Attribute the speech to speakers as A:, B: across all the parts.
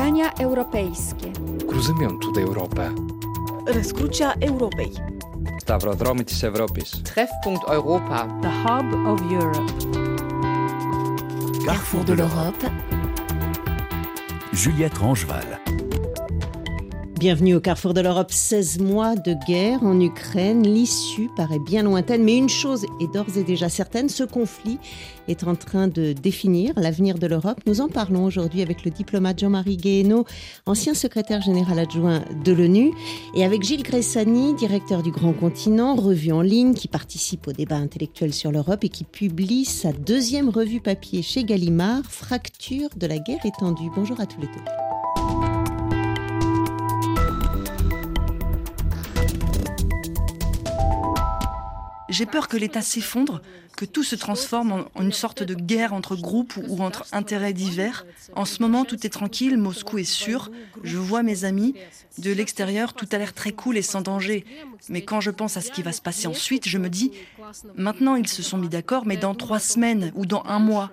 A: Spotkania europejskie.
B: Cruzymiąt Europę.
C: Răscrucea Europei.
B: Stavrodromitis Europis.
D: Treffpunkt Europa.
E: The Hub of Europe.
F: Carrefour de l'Europe. Juliette Rangeval.
G: Bienvenue au carrefour de l'Europe. 16 mois de guerre en Ukraine. L'issue paraît bien lointaine, mais une chose est d'ores et déjà certaine, ce conflit est en train de définir l'avenir de l'Europe. Nous en parlons aujourd'hui avec le diplomate Jean-Marie Guéhenno, ancien secrétaire général adjoint de l'ONU, et avec Gilles Gressani, directeur du Grand Continent, revue en ligne qui participe au débat intellectuel sur l'Europe et qui publie sa deuxième revue papier chez Gallimard, Fracture de la guerre étendue. Bonjour à tous les deux.
C: J'ai peur que l'État s'effondre, que tout se transforme en, une sorte de guerre entre groupes ou, entre intérêts divers. En ce moment, tout est tranquille, Moscou est sûr. Je vois mes amis. De l'extérieur, tout a l'air très cool et sans danger. Mais quand je pense à ce qui va se passer ensuite, je me dis, maintenant ils se sont mis d'accord, mais dans trois semaines ou dans un mois,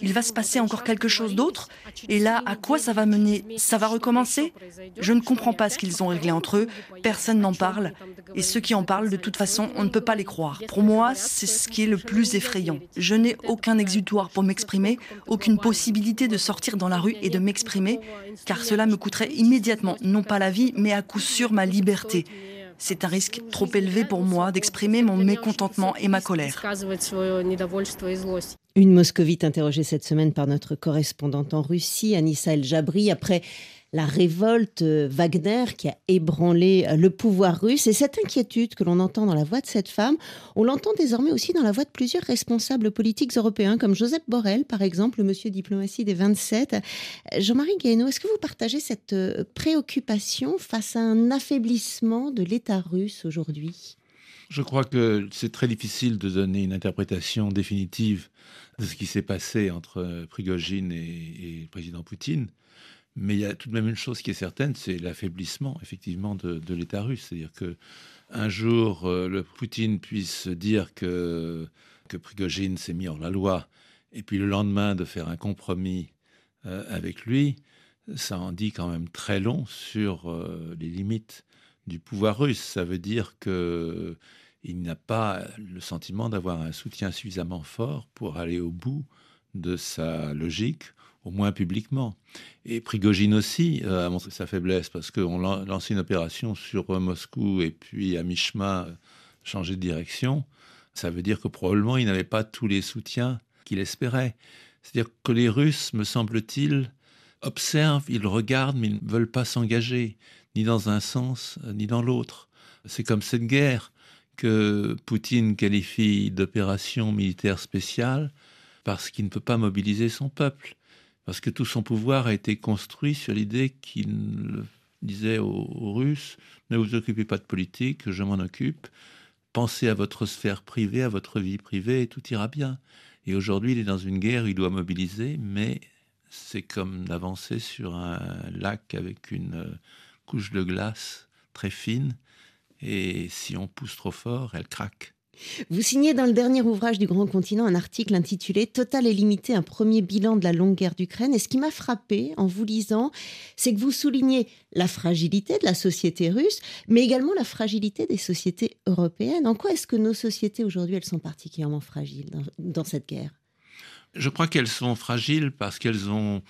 C: il va se passer encore quelque chose d'autre? Et là, à quoi ça va mener? Ça va recommencer? Je ne comprends pas ce qu'ils ont réglé entre eux. Personne n'en parle. Et ceux qui en parlent, de toute façon, on ne peut pas les croire. Pour moi, c'est ce qui est le plus effrayant. Je n'ai aucun exutoire pour m'exprimer, aucune possibilité de sortir dans la rue et de m'exprimer, car cela me coûterait immédiatement, non pas la vie, mais à coup sûr ma liberté. C'est un risque trop élevé pour moi d'exprimer mon mécontentement et ma colère.
G: Une moscovite interrogée cette semaine par notre correspondante en Russie, Anissa El Jabri, après la révolte euh, Wagner qui a ébranlé euh, le pouvoir russe. Et cette inquiétude que l'on entend dans la voix de cette femme, on l'entend désormais aussi dans la voix de plusieurs responsables politiques européens, comme Joseph Borrell, par exemple, le monsieur diplomatie des 27. Jean-Marie Guéhenno, est-ce que vous partagez cette euh, préoccupation face à un affaiblissement de l'État russe aujourd'hui?
H: Je crois que c'est très difficile de donner une interprétation définitive de ce qui s'est passé entre Prigogine et, et le président Poutine. Mais il y a tout de même une chose qui est certaine, c'est l'affaiblissement effectivement de, l'État russe. C'est-à-dire que un jour, euh, le Poutine puisse dire que, que Prigogine s'est mis hors la loi, et puis le lendemain de faire un compromis euh, avec lui, ça en dit quand même très long sur euh, les limites du pouvoir russe. Ça veut dire que il n'a pas le sentiment d'avoir un soutien suffisamment fort pour aller au bout de sa logique au moins publiquement. Et Prigogine aussi euh, a montré sa faiblesse parce qu'on lancé une opération sur euh, Moscou et puis à mi-chemin euh, changé de direction. Ça veut dire que probablement il n'avait pas tous les soutiens qu'il espérait. C'est-à-dire que les Russes, me semble-t-il, observent, ils regardent, mais ils ne veulent pas s'engager, ni dans un sens, ni dans l'autre. C'est comme cette guerre que Poutine qualifie d'opération militaire spéciale parce qu'il ne peut pas mobiliser son peuple parce que tout son pouvoir a été construit sur l'idée qu'il disait aux, Russes, ne vous occupez pas de politique, je m'en occupe, pensez à votre sphère privée, à votre vie privée, et tout ira bien. Et aujourd'hui, il est dans une guerre, il doit mobiliser, mais c'est comme d'avancer sur un lac avec une euh, couche de glace très fine, et si on pousse trop fort, elle craque.
G: Vous signez dans le dernier ouvrage du Grand Continent un article intitulé Total et limité, un premier bilan de la longue guerre d'Ukraine. Et ce qui m'a frappé en vous lisant, c'est que vous soulignez la fragilité de la société russe, mais également la fragilité des sociétés européennes. En quoi est-ce que nos sociétés aujourd'hui, elles sont particulièrement fragiles dans, cette guerre?
H: Je crois qu'elles sont fragiles parce qu'elles ont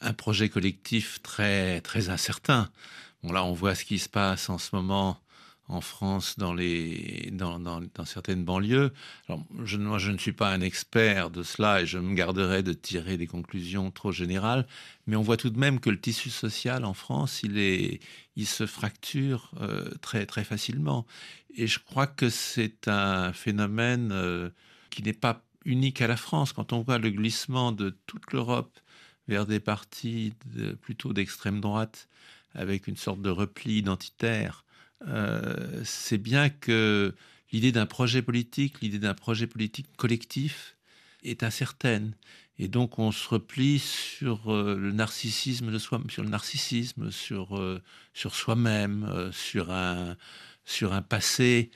H: un projet collectif très, très incertain. Bon, là, on voit ce qui se passe en ce moment en France dans, les, dans, certaines banlieues. Je, moi, je ne suis pas un expert de cela et je me garderai de tirer des conclusions trop générales, mais on voit tout de même que le tissu social en France, il se fracture euh, très, très facilement. Et je crois que c'est un phénomène euh, qui n'est pas unique à la France. Quand on voit le glissement de toute l'Europe vers des partis plutôt d'extrême droite, avec une sorte de repli identitaire, euh, c'est bien que l'idée d'un projet politique, l'idée d'un projet politique collectif est incertaine. Et donc on se replie sur euh, le narcissisme de soi, sur le narcissisme, sur, euh, sur soi-même, sur, un, sur un passé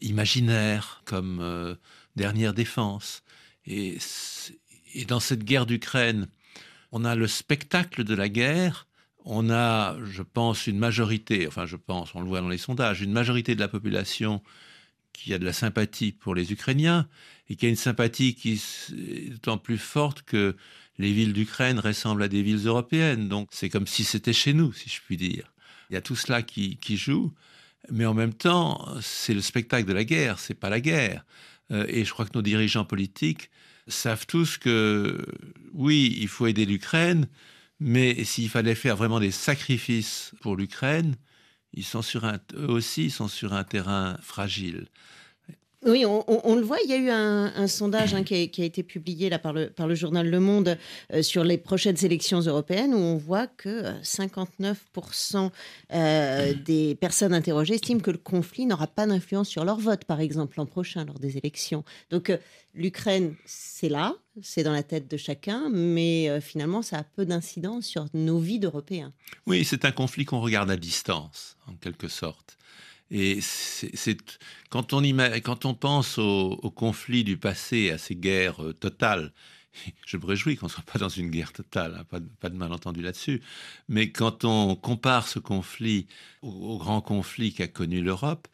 H: imaginaire comme dernière défense. Et, et dans cette guerre d'Ukraine, on a le spectacle de la guerre on a, je pense, une majorité, enfin je pense, on le voit dans les sondages, une majorité de la population qui a de la sympathie pour les Ukrainiens et qui a une sympathie qui est d'autant plus forte que les villes d'Ukraine ressemblent à des villes européennes. Donc c'est comme si c'était chez nous, si je puis dire. Il y a tout cela qui, joue, mais en même temps, c'est le spectacle de la guerre, c'est pas la guerre. Euh, et je crois que nos dirigeants politiques savent tous que oui, il faut aider l'Ukraine, mais s'il fallait faire vraiment des sacrifices pour l'Ukraine, ils sont sur un, eux aussi, sont sur un terrain fragile.
G: Oui, on, le voit. Il y a eu un, sondage hein, qui, a, été publié là, par, le, journal Le Monde euh, sur les prochaines élections européennes où on voit que 59% euh, euh, des personnes interrogées estiment que le conflit n'aura pas d'influence sur leur vote, par exemple, l'an prochain lors des élections. Donc l'Ukraine, c'est là, c'est dans la tête de chacun, mais finalement, ça a peu d'incidence sur nos vies d'Européens.
H: Oui, c'est un conflit qu'on regarde à distance, en quelque sorte. Et c'est quand on, pense au, conflit du passé, à ces guerres euh, totales, je me réjouis qu'on ne soit pas dans une guerre totale, hein, pas, de, pas, de, malentendu là-dessus, mais quand on compare ce conflit au, grand conflit qu'a connu l'Europe,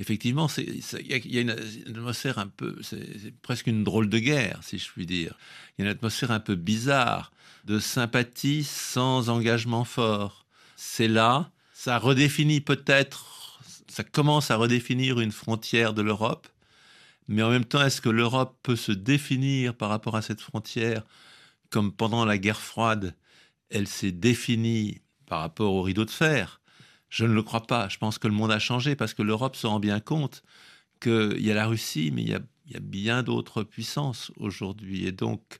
H: effectivement, il y, a une, atmosphère un peu, c'est presque une drôle de guerre, si je puis dire. Il y a une atmosphère un peu bizarre de sympathie sans engagement fort. C'est là, ça redéfinit peut-être ça commence à redéfinir une frontière de l'Europe, mais en même temps, est-ce que l'Europe peut se définir par rapport à cette frontière comme pendant la guerre froide, elle s'est définie par rapport au rideau de fer? Je ne le crois pas. Je pense que le monde a changé parce que l'Europe se rend bien compte qu'il y a la Russie, mais il y a, bien d'autres puissances aujourd'hui. Et donc,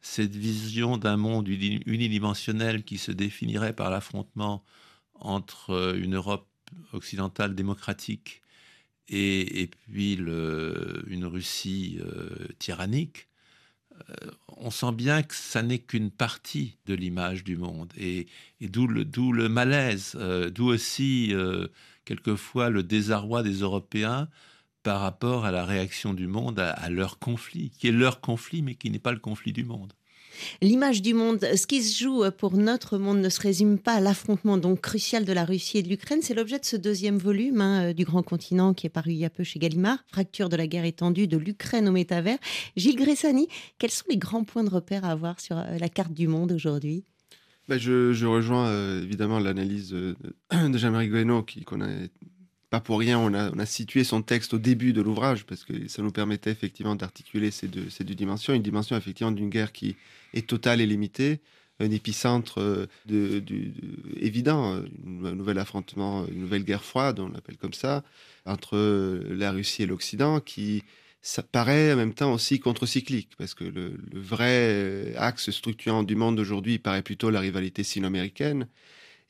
H: cette vision d'un monde unidimensionnel qui se définirait par l'affrontement entre une Europe occidentale démocratique et, puis une Russie euh, tyrannique, euh, on sent bien que ça n'est qu'une partie de l'image du monde. Et, d'où le, malaise, euh, d'où aussi quelquefois le désarroi des Européens par rapport à la réaction du monde à leur conflit, qui est leur conflit, mais qui n'est pas le conflit du monde.
G: L'image du monde, ce qui se joue pour notre monde ne se résume pas à l'affrontement donc crucial de la Russie et de l'Ukraine. C'est l'objet de ce deuxième volume hein, du Grand Continent qui est paru il y a peu chez Gallimard, Fracture de la guerre étendue de l'Ukraine au métavers. Gilles Gressani, quels sont les grands points de repère à avoir sur euh, la carte du monde aujourd'hui?
A: Ben, je, rejoins euh, évidemment l'analyse de, Jean-Marie Guénon qu'on a pas pour rien, on a, situé son texte au début de l'ouvrage, parce que ça nous permettait effectivement d'articuler ces deux, dimensions. Une dimension effectivement d'une guerre qui est totale et limitée, un épicentre euh, de, évident, un nouvel affrontement, une nouvelle guerre froide, on l'appelle comme ça, entre la Russie et l'Occident, qui ça paraît en même temps aussi contre-cyclique, parce que le, le, vrai axe structurant du monde d'aujourd'hui paraît plutôt la rivalité sino-américaine,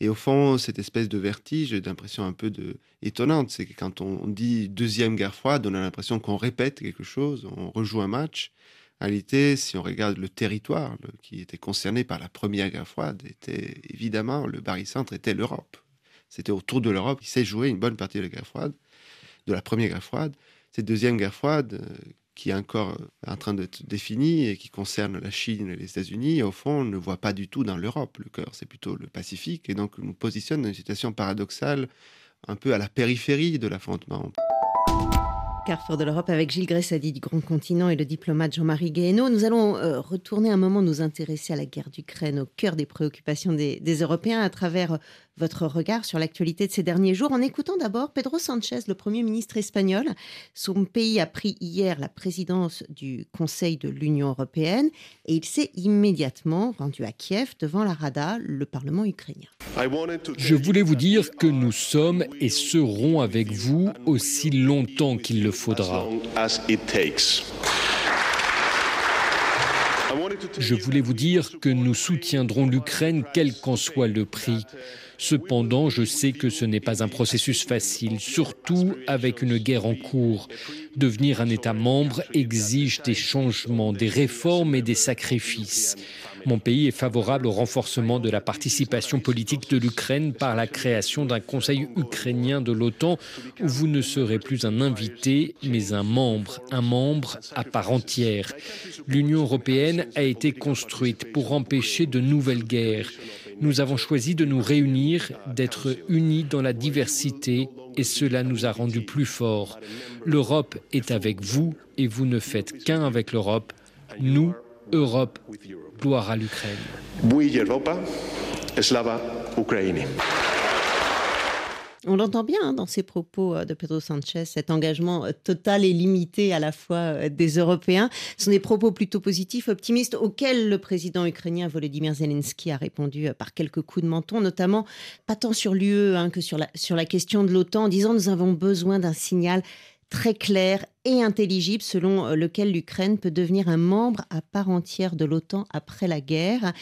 A: et au fond, cette espèce de vertige, j'ai l'impression un peu de... étonnante, c'est que quand on dit deuxième guerre froide, on a l'impression qu'on répète quelque chose, on rejoue un match. En réalité, si on regarde le territoire qui était concerné par la première guerre froide, était évidemment le barycentre était l'Europe. C'était autour de l'Europe qui s'est joué une bonne partie de la guerre froide, de la première guerre froide. Cette deuxième guerre froide, euh, qui est encore euh, en train d'être défini et qui concerne la Chine et les États-Unis, au fond, on ne voit pas du tout dans l'Europe. Le cœur, c'est plutôt le Pacifique. Et donc, nous positionne dans une situation paradoxale, un peu à la périphérie de l'affrontement.
G: Carrefour de l'Europe avec Gilles Gressadi du Grand Continent et le diplomate Jean-Marie Guéhenno. Nous allons euh, retourner un moment nous intéresser à la guerre d'Ukraine, au cœur des préoccupations des, des Européens à travers euh, votre regard sur l'actualité de ces derniers jours en écoutant d'abord Pedro Sanchez, le Premier ministre espagnol. Son pays a pris hier la présidence du Conseil de l'Union européenne et il s'est immédiatement rendu à Kiev devant la Rada, le Parlement ukrainien.
D: Je voulais vous dire que nous sommes et serons avec vous aussi longtemps qu'il le faudra. Je voulais vous dire que nous soutiendrons l'Ukraine quel qu'en soit le prix. Cependant, je sais que ce n'est pas un processus facile, surtout avec une guerre en cours. Devenir un État membre exige des changements, des réformes et des sacrifices. Mon pays est favorable au renforcement de la participation politique de l'Ukraine par la création d'un Conseil ukrainien de l'OTAN où vous ne serez plus un invité, mais un membre, un membre à part entière. L'Union européenne a été construite pour empêcher de nouvelles guerres. Nous avons choisi de nous réunir, d'être unis dans la diversité et cela nous a rendus plus forts. L'Europe est avec vous et vous ne faites qu'un avec l'Europe. Nous, Europe, gloire à l'Ukraine.
G: On l'entend bien hein, dans ces propos euh, de Pedro Sanchez, cet engagement euh, total et limité à la fois euh, des Européens. Ce sont des propos plutôt positifs, optimistes, auxquels le président ukrainien Volodymyr Zelensky a répondu par quelques coups de menton, notamment pas tant sur l'UE hein, que sur la, sur la question de l'OTAN, en disant nous avons besoin d'un signal très clair et intelligible selon euh, lequel l'Ukraine peut devenir un membre à part entière de l'OTAN après la guerre.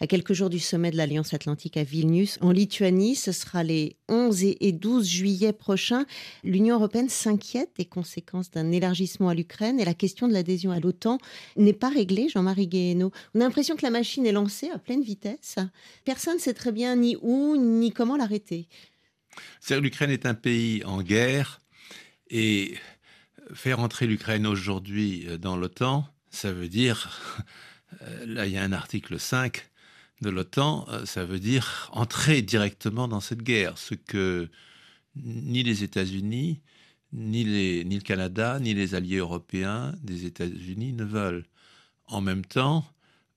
G: À quelques jours du sommet de l'Alliance Atlantique à Vilnius, en Lituanie, ce sera les 11 et 12 juillet prochains. L'Union européenne s'inquiète des conséquences d'un élargissement à l'Ukraine et la question de l'adhésion à l'OTAN n'est pas réglée, Jean-Marie Guéhenno. On a l'impression que la machine est lancée à pleine vitesse. Personne ne sait très bien ni où ni comment l'arrêter.
H: L'Ukraine est un pays en guerre et faire entrer l'Ukraine aujourd'hui euh, dans l'OTAN, ça veut dire, euh, là il y a un article 5 de l'OTAN, euh, ça veut dire entrer directement dans cette guerre, ce que ni les États-Unis, ni, ni le Canada, ni les alliés européens des États-Unis ne veulent. En même temps,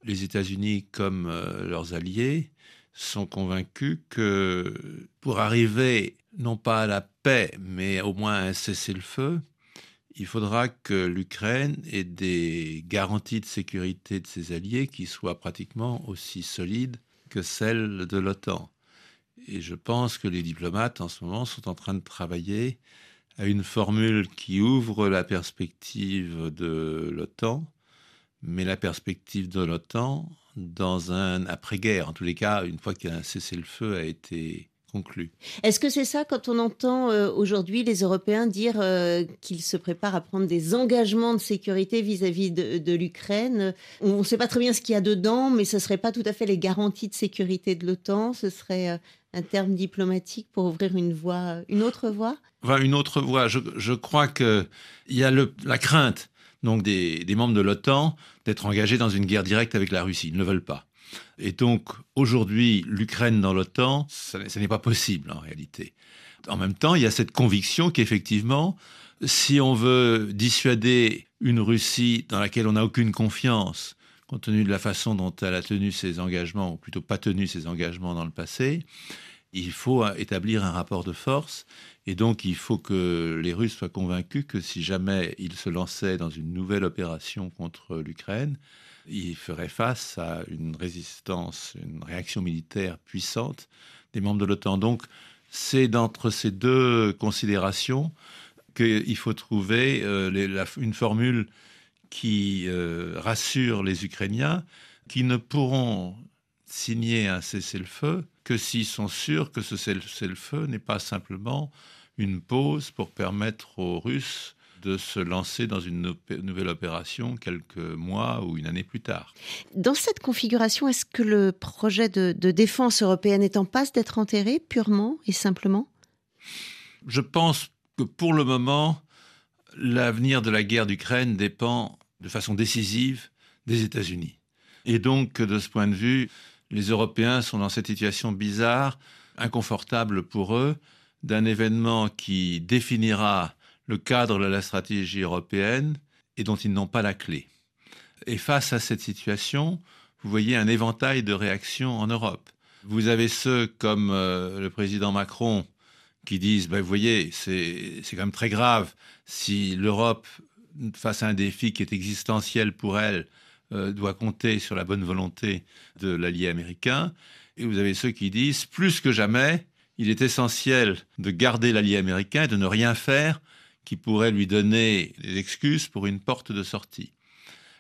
H: les États-Unis, comme leurs alliés, sont convaincus que pour arriver non pas à la paix, mais au moins à un cessez-le-feu, il faudra que l'Ukraine ait des garanties de sécurité de ses alliés qui soient pratiquement aussi solides que celles de l'OTAN. Et je pense que les diplomates en ce moment sont en train de travailler à une formule qui ouvre la perspective de l'OTAN, mais la perspective de l'OTAN dans un après-guerre. En tous les cas, une fois qu'un cessez-le-feu a été conclu.
G: Est-ce que c'est ça quand on entend euh, aujourd'hui les Européens dire euh, qu'ils se préparent à prendre des engagements de sécurité vis-à-vis de, l'Ukraine? On ne sait pas très bien ce qu'il y a dedans, mais ce ne serait pas tout à fait les garanties de sécurité de l'OTAN, ce serait euh, un terme diplomatique pour ouvrir une voie, une autre voie?
H: Enfin, Une autre voie. Je, je crois qu'il y a le, la crainte donc des, membres de l'OTAN d'être engagés dans une guerre directe avec la Russie. Ils ne veulent pas. Et donc, aujourd'hui, l'Ukraine dans l'OTAN, ce n'est pas possible en réalité. En même temps, il y a cette conviction qu'effectivement, si on veut dissuader une Russie dans laquelle on n'a aucune confiance, compte tenu de la façon dont elle a tenu ses engagements, ou plutôt pas tenu ses engagements dans le passé, il faut établir un rapport de force et donc, il faut que les Russes soient convaincus que si jamais ils se lançaient dans une nouvelle opération contre l'Ukraine, ils feraient face à une résistance, une réaction militaire puissante des membres de l'OTAN. Donc, c'est d'entre ces deux considérations qu'il faut trouver euh, une formule qui euh, rassure les Ukrainiens, qui ne pourront signer un cessez-le-feu que s'ils sont sûrs que ce cessez-le-feu n'est pas simplement une pause pour permettre aux Russes de se lancer dans une nouvelle opération quelques mois ou une année plus tard.
G: Dans cette configuration, est-ce que le projet de, défense européenne est en passe d'être enterré purement et simplement?
H: Je pense que pour le moment, l'avenir de la guerre d'Ukraine dépend de façon décisive des États-Unis. Et donc, de ce point de vue, les Européens sont dans cette situation bizarre, inconfortable pour eux, d'un événement qui définira le cadre de la stratégie européenne et dont ils n'ont pas la clé. Et face à cette situation, vous voyez un éventail de réactions en Europe. Vous avez ceux comme euh, le président Macron qui disent, ben, vous voyez, c'est quand même très grave si l'Europe, face à un défi qui est existentiel pour elle, euh, doit compter sur la bonne volonté de l'allié américain. Et vous avez ceux qui disent, plus que jamais, il est essentiel de garder l'allié américain et de ne rien faire qui pourrait lui donner des excuses pour une porte de sortie.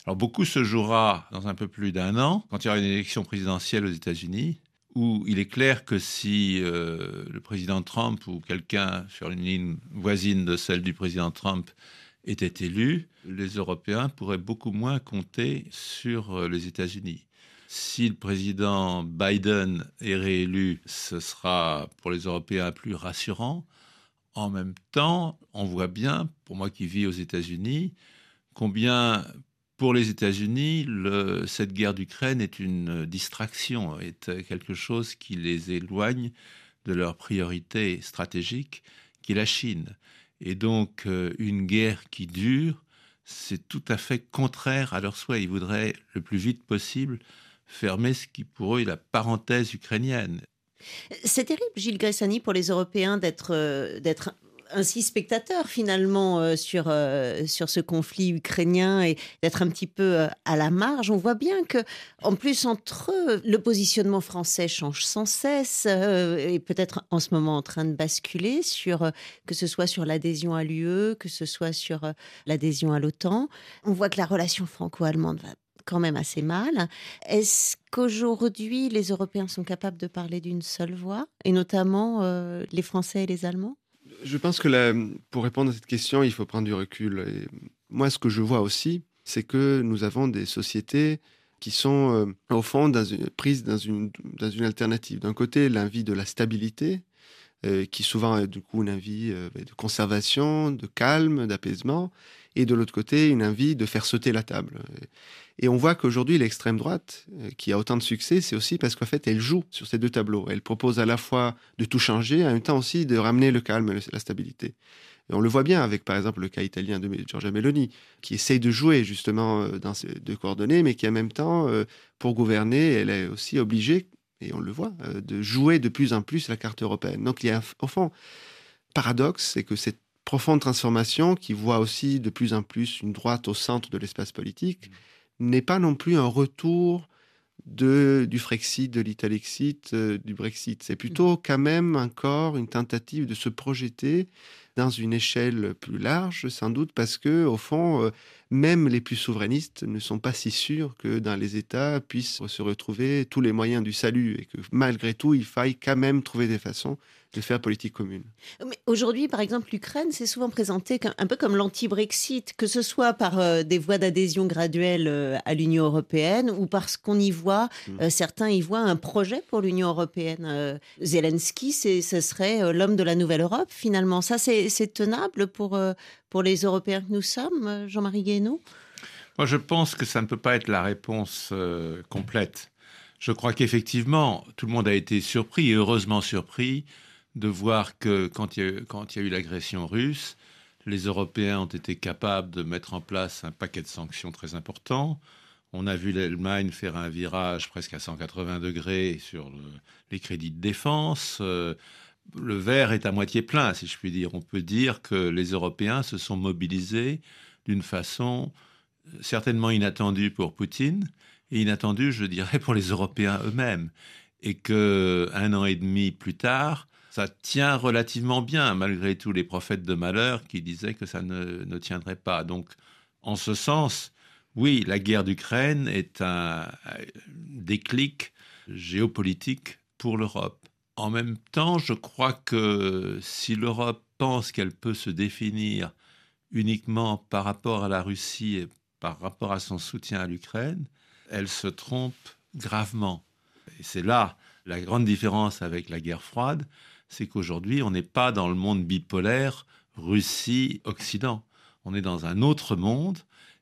H: Alors beaucoup se jouera dans un peu plus d'un an, quand il y aura une élection présidentielle aux États-Unis, où il est clair que si euh, le président Trump ou quelqu'un sur une ligne voisine de celle du président Trump était élu, les Européens pourraient beaucoup moins compter sur euh, les États-Unis. Si le président Biden est réélu, ce sera pour les Européens plus rassurant. En même temps, on voit bien, pour moi qui vis aux États-Unis, combien Pour les États-Unis, cette guerre d'Ukraine est une distraction, est quelque chose qui les éloigne de leur priorité stratégique, qui est la Chine. Et donc, euh, une guerre qui dure, c'est tout à fait contraire à leur souhait. Ils voudraient le plus vite possible fermer ce qui pour eux est la parenthèse ukrainienne.
G: C'est terrible, Gilles Gressani, pour les Européens d'être euh, d'être ainsi spectateurs finalement euh, sur, euh, sur ce conflit ukrainien et d'être un petit peu euh, à la marge. On voit bien que, en plus, entre eux, le positionnement français change sans cesse et peut-être en ce moment en train de basculer sur que ce soit sur l'adhésion à l'UE, que ce soit sur l'adhésion à l'OTAN. On voit que la relation franco-allemande va quand même assez mal. Est-ce qu'aujourd'hui, les Européens sont capables de parler d'une seule voix, et notamment les Français et les Allemands?
A: Je pense que pour répondre à cette question, il faut prendre du recul. Moi, ce que je vois aussi, c'est que nous avons des sociétés qui sont, euh, au fond, dans une- prises dans une, dans une alternative. D'un côté, l'envie de la stabilité, euh, qui souvent est du coup une envie euh, de conservation, de calme, d'apaisement, et de l'autre côté, une envie de faire sauter la table. Et on voit qu'aujourd'hui, l'extrême droite, euh, qui a autant de succès, c'est aussi parce qu'en fait, elle joue sur ces deux tableaux. Elle propose à la fois de tout changer, en même temps aussi de ramener le calme et la stabilité. Et on le voit bien avec, par exemple, le cas italien de Giorgia Meloni, qui essaye de jouer justement euh, dans ces deux coordonnées, mais qui en même temps, euh, pour gouverner, elle est aussi obligée, et on le voit, de jouer de plus en plus la carte européenne. Donc il y a, au fond, paradoxe, c'est que cette profonde transformation qui voit aussi de plus en plus une droite au centre de l'espace politique n'est pas non plus un retour de, du Frexit, de l'Italexit, euh, du Brexit. C'est plutôt quand même encore une tentative de se projeter dans une échelle plus large, sans doute parce que, au fond, euh, même les plus souverainistes ne sont pas si sûrs que dans les États puissent se retrouver tous les moyens du salut et que malgré tout, il faille quand même trouver des façons de faire politique commune.
G: Mais Aujourd'hui, par exemple, l'Ukraine, c'est souvent présenté comme- un peu comme l'anti-Brexit, que ce soit par euh, des voies d'adhésion graduelle euh, à l'Union européenne ou parce qu'on y voit,
A: Mm.
G: euh, certains y voient un projet pour l'Union européenne. Euh, Zelensky, c'est- ce serait euh, l'homme de la nouvelle Europe, finalement. Ça, c'est tenable pour, euh, pour les Européens que nous sommes, euh, Jean-Marie Guénaud?
H: Moi, je pense que ça ne peut pas être la réponse euh, complète. Je crois qu'effectivement, tout le monde a été surpris, et heureusement surpris, de voir que quand il y a eu, l'agression russe, les Européens ont été capables de mettre en place un paquet de sanctions très importants. On a vu l'Allemagne faire un virage presque à 180 degrés sur le- les crédits de défense. Euh, le verre est à moitié plein, si je puis dire. On peut dire que les Européens se sont mobilisés d'une façon certainement inattendue pour Poutine et inattendue, je dirais, pour les Européens eux-mêmes. Et que un an et demi plus tard, ça tient relativement bien, malgré tous les prophètes de malheur qui disaient que ça ne, tiendrait pas. Donc, en ce sens, oui, la guerre d'Ukraine est un un déclic géopolitique pour l'Europe. En même temps, je crois que si l'Europe pense qu'elle peut se définir uniquement par rapport à la Russie et par rapport à son soutien à l'Ukraine, elle se trompe gravement. Et c'est là la grande différence avec la guerre froide, c'est qu'aujourd'hui, on n'est pas dans le monde bipolaire Russie-Occident. On est dans un autre monde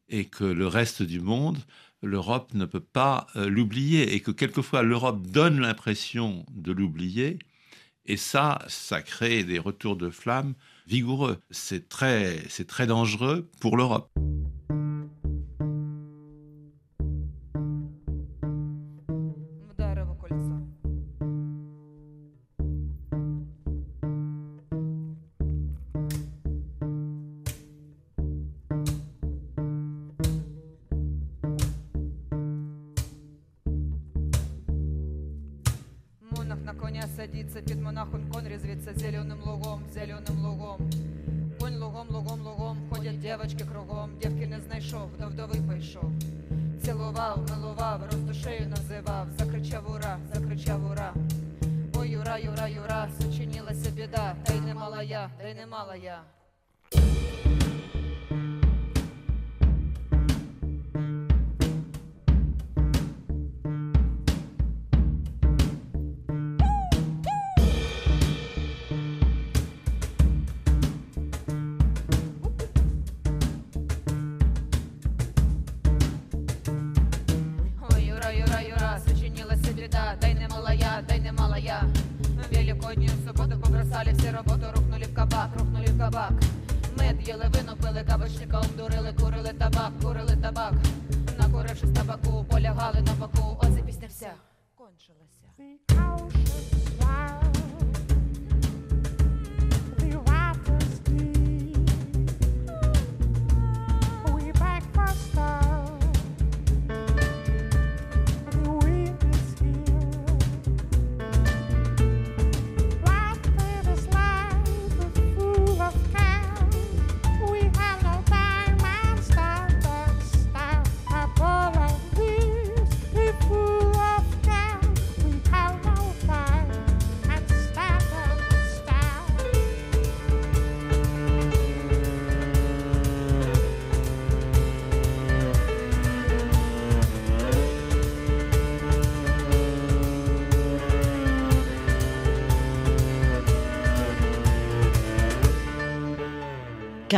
H: et que le reste du monde, l'Europe ne peut pas euh, l'oublier et que quelquefois l'Europe donne l'impression de l'oublier et ça, ça crée des retours de flamme vigoureux. C'est très, c'est très dangereux pour l'Europe.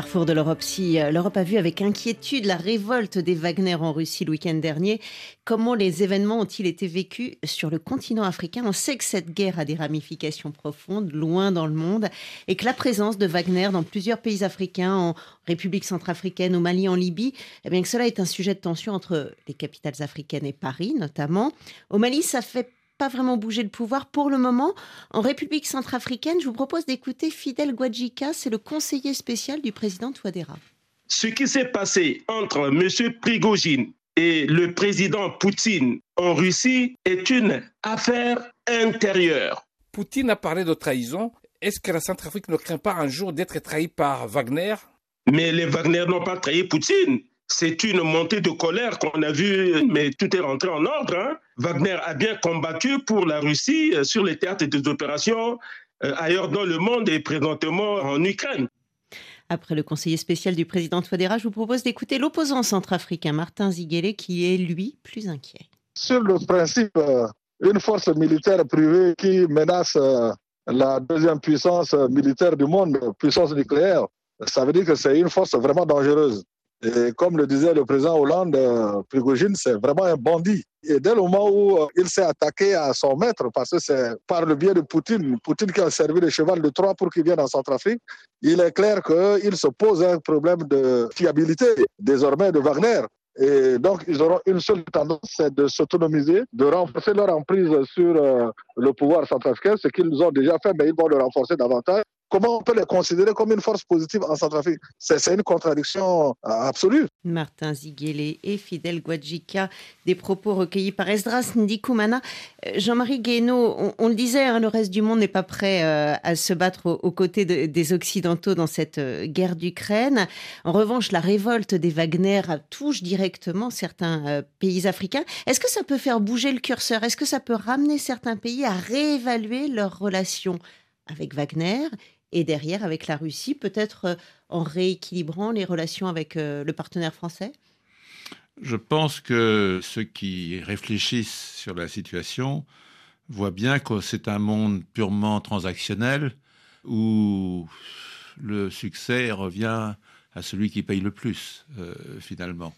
G: Carrefour de l'Europe, si euh, l'Europe a vu avec inquiétude la révolte des Wagner en Russie le week-end dernier, comment les événements ont-ils été vécus sur le continent africain? On sait que cette guerre a des ramifications profondes, loin dans le monde, et que la présence de Wagner dans plusieurs pays africains, en République centrafricaine, au Mali, en Libye, eh bien que cela est un sujet de tension entre les capitales africaines et Paris notamment. Au Mali, ça fait pas vraiment bougé le pouvoir pour le moment. En République centrafricaine, je vous propose d'écouter Fidel Guadjika, c'est le conseiller spécial du président Touadéra.
F: Ce qui s'est passé entre M. Prigogine et le président Poutine en Russie est une affaire intérieure.
I: Poutine a parlé de trahison. Est-ce que la Centrafrique ne craint pas un jour d'être trahie par Wagner?
F: Mais les Wagner n'ont pas trahi Poutine. C'est une montée de colère qu'on a vue, mais tout est rentré en ordre. Hein. Wagner a bien combattu pour la Russie euh, sur les théâtres des opérations euh, ailleurs dans le monde et présentement en Ukraine.
G: Après le conseiller spécial du président Touadéra, je vous propose d'écouter l'opposant centrafricain Martin Ziguele qui est, lui, plus inquiet.
J: Sur le principe, euh, une force militaire privée qui menace la deuxième puissance militaire du monde, puissance nucléaire, ça veut dire que c'est une force vraiment dangereuse. Et comme le disait le président Hollande, euh, Prigogine, c'est vraiment un bandit. Et dès le moment où euh, il s'est attaqué à son maître, parce que c'est par le biais de Poutine, Poutine qui a servi le cheval de Troie pour qu'il vienne en Centrafrique, il est clair qu'il se pose un problème de fiabilité désormais de Wagner. Et donc, ils auront une seule tendance, c'est de s'autonomiser, de renforcer leur emprise sur euh, le pouvoir centrafricain, ce qu'ils ont déjà fait, mais ils vont le renforcer davantage. Comment on peut les considérer comme une force positive en Centrafrique? C'est une contradiction euh, absolue.
G: Martin Ziguele et Fidel Guadjika, des propos recueillis par Esdras Ndikoumana. Euh, Jean-Marie Guénaud, on, le disait, hein, le reste du monde n'est pas prêt euh, à se battre aux, côtés des Occidentaux dans cette guerre d'Ukraine. En revanche, la révolte des Wagner touche directement certains pays africains. Est-ce que ça peut faire bouger le curseur? Est-ce que ça peut ramener certains pays à réévaluer leurs relations avec Wagner et derrière avec la Russie, peut-être euh, en rééquilibrant les relations avec euh, le partenaire français?
H: Je pense que ceux qui réfléchissent sur la situation voient bien que c'est un monde purement transactionnel où le succès revient à celui qui paye le plus, euh, finalement.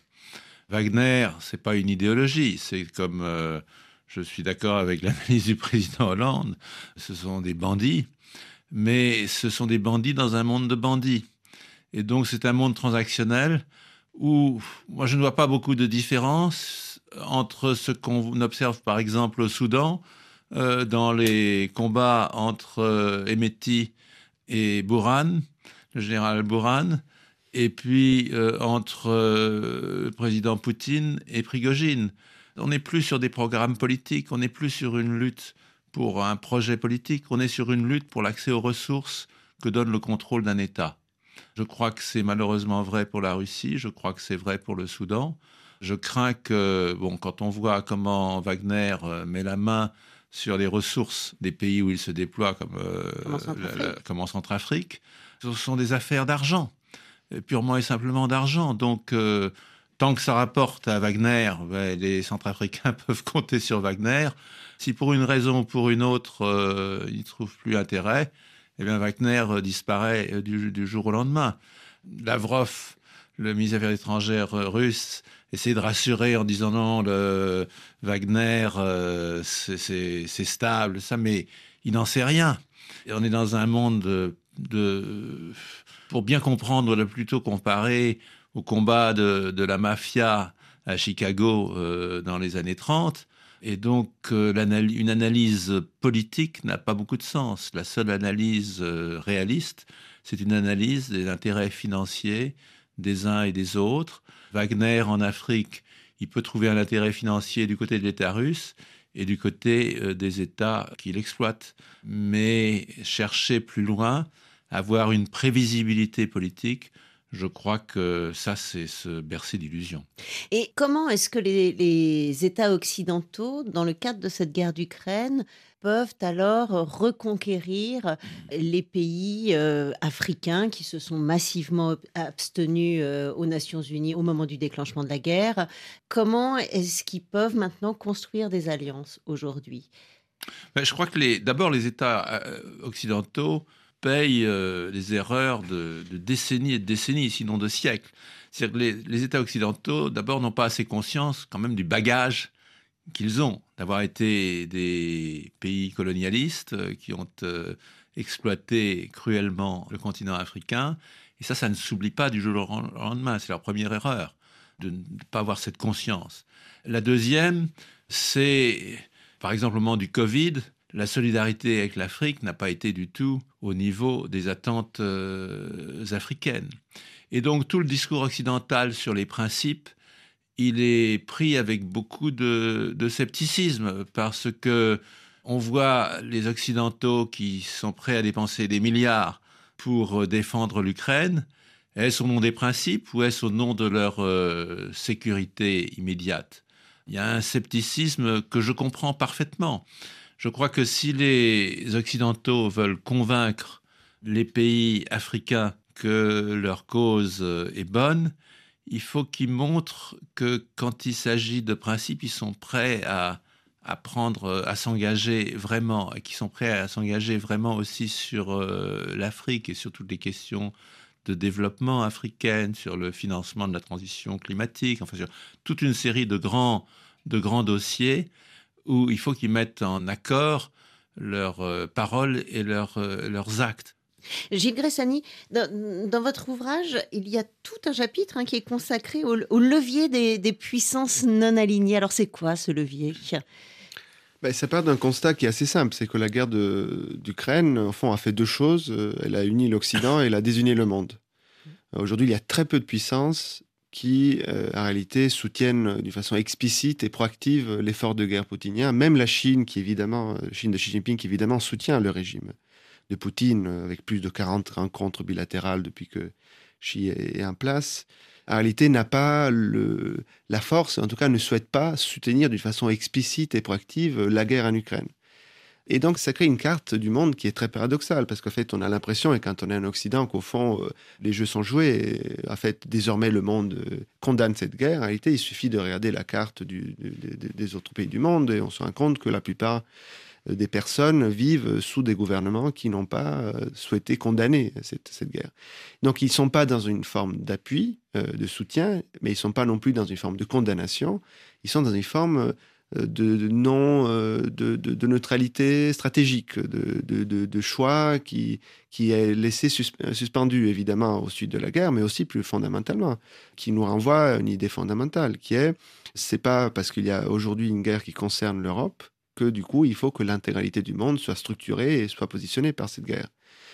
H: Wagner, c'est pas une idéologie, c'est comme je suis d'accord avec l'analyse du président Hollande, ce sont des bandits mais ce sont des bandits dans un monde de bandits. Et donc c'est un monde transactionnel où moi je ne vois pas beaucoup de différence entre ce qu'on observe par exemple au Soudan, euh, dans les combats entre euh, et Bourhan, le général Bourhan, et puis euh, entre le président Poutine et Prigogine. On n'est plus sur des programmes politiques, on n'est plus sur une lutte pour un projet politique, on est sur une lutte pour l'accès aux ressources que donne le contrôle d'un État. Je crois que c'est malheureusement vrai pour la Russie, je crois que c'est vrai pour le Soudan. Je crains que, bon, quand on voit comment Wagner euh, met la main sur les ressources des pays où il se déploie, comme, euh, en Centrafrique, ce sont des affaires d'argent, purement et simplement d'argent. Donc, euh, tant que ça rapporte à Wagner, ben, les Centrafricains peuvent compter sur Wagner. Si pour une raison ou pour une autre, euh, ils ne trouvent plus intérêt, eh bien Wagner euh, disparaît euh, du, jour au lendemain. Lavrov, le ministre des Affaires étrangères russe, essaie de rassurer en disant non, le Wagner, c'est stable, ça, mais il n'en sait rien. on est dans un monde de, pour bien comprendre, l'a plutôt comparé au combat de, de la mafia à Chicago euh, dans les années 30. Et donc, euh, une analyse politique n'a pas beaucoup de sens. La seule analyse euh, réaliste, c'est une analyse des intérêts financiers des uns et des autres. Wagner en Afrique, il peut trouver un intérêt financier du côté de l'État russe et du côté des États qui l'exploitent. Mais chercher plus loin, avoir une prévisibilité politique, je crois que ça, c'est se bercer d'illusions.
G: Et comment est-ce que les, États occidentaux, dans le cadre de cette guerre d'Ukraine, peuvent alors reconquérir les pays euh, africains qui se sont massivement abstenus euh, aux Nations Unies au moment du déclenchement de la guerre? Comment est-ce qu'ils peuvent maintenant construire des alliances aujourd'hui?
H: Ben, Je crois que d'abord les États euh, occidentaux payent euh, les erreurs de, décennies et de décennies, sinon de siècles. C'est-à-dire que les, États occidentaux, d'abord, n'ont pas assez conscience quand même du bagage qu'ils ont, d'avoir été des pays colonialistes euh, qui ont euh, exploité cruellement le continent africain. Et ça, ça ne s'oublie pas du jour au lendemain. C'est leur première erreur de ne pas avoir cette conscience. La deuxième, c'est, par exemple, au moment du Covid, la solidarité avec l'Afrique n'a pas été du tout au niveau des attentes euh, africaines. Et donc tout le discours occidental sur les principes, il est pris avec beaucoup de, scepticisme parce que on voit les occidentaux qui sont prêts à dépenser des milliards pour défendre l'Ukraine. Est-ce au nom des principes ou est-ce au nom de leur euh, sécurité immédiate? Il y a un scepticisme que je comprends parfaitement. Je crois que si les Occidentaux veulent convaincre les pays africains que leur cause est bonne, il faut qu'ils montrent que quand il s'agit de principes, ils sont prêts à, à prendre, à s'engager vraiment, et qu'ils sont prêts à s'engager vraiment aussi sur euh, l'Afrique et sur toutes les questions de développement africaine, sur le financement de la transition climatique, enfin sur toute une série de grands, de grands dossiers où il faut qu'ils mettent en accord leurs euh, paroles et leurs, euh, leurs actes.
G: Gilles Gressani, dans, votre ouvrage, il y a tout un chapitre hein, qui est consacré au, levier des, puissances non alignées. Alors c'est quoi ce levier
A: ben, ça part d'un constat qui est assez simple, c'est que la guerre d'Ukraine, en fond, a fait deux choses. Euh, elle a uni l'Occident et elle a désuni le monde. Aujourd'hui, il y a très peu de puissances qui, euh, en réalité, soutiennent euh, d'une façon explicite et proactive euh, l'effort de guerre poutinien. Même la Chine, qui évidemment, Chine de Xi Jinping, qui évidemment soutient le régime de Poutine, avec plus de 40 rencontres bilatérales depuis que Xi est en place, en réalité n'a pas la force, en tout cas ne souhaite pas soutenir d'une façon explicite et proactive la guerre en Ukraine. Et donc, ça crée une carte du monde qui est très paradoxale, parce qu'en fait, on a l'impression, et quand on est en Occident, qu'au fond, euh, les jeux sont joués. Et, en fait, désormais, le monde euh, condamne cette guerre. En réalité, il suffit de regarder la carte des autres pays du monde, et on se rend compte que la plupart euh, des personnes vivent sous des gouvernements qui n'ont pas souhaité condamner cette, cette, guerre. Donc ils ne sont pas dans une forme d'appui, de soutien, mais ils ne sont pas non plus dans une forme de condamnation, ils sont dans une forme euh, de, non euh, de, neutralité stratégique, de, choix qui, qui est laissé suspendu évidemment au sud de la guerre, mais aussi plus fondamentalement, qui nous renvoie à une idée fondamentale, qui est c'est pas parce qu'il y a aujourd'hui une guerre qui concerne l'Europe que du coup il faut que l'intégralité du monde soit structurée et soit positionnée par cette guerre.